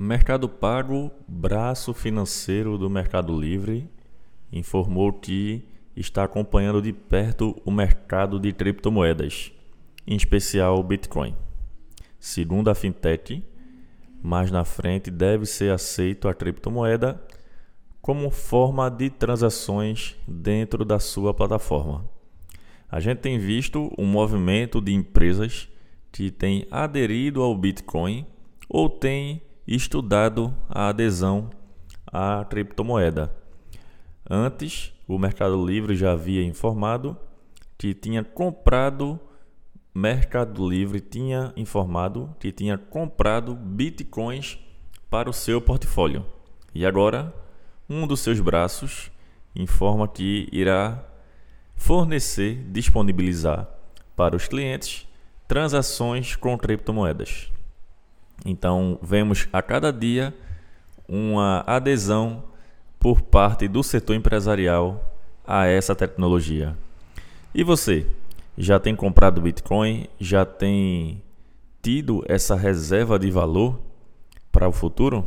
Mercado Pago, braço financeiro do Mercado Livre, informou que está acompanhando de perto o mercado de criptomoedas, em especial o Bitcoin. Segundo a fintech, mais na frente deve ser aceito a criptomoeda como forma de transações dentro da sua plataforma. A gente tem visto um movimento de empresas que têm aderido ao Bitcoin ou têm estudado a adesão à criptomoeda. Antes, o Mercado Livre já havia informado que tinha comprado Mercado Livre tinha informado que tinha comprado bitcoins para o seu portfólio. E agora, um dos seus braços informa que irá fornecer, disponibilizar para os clientes transações com criptomoedas. Então, vemos a cada dia uma adesão por parte do setor empresarial a essa tecnologia. E você, já tem comprado Bitcoin? Já tem tido essa reserva de valor para o futuro?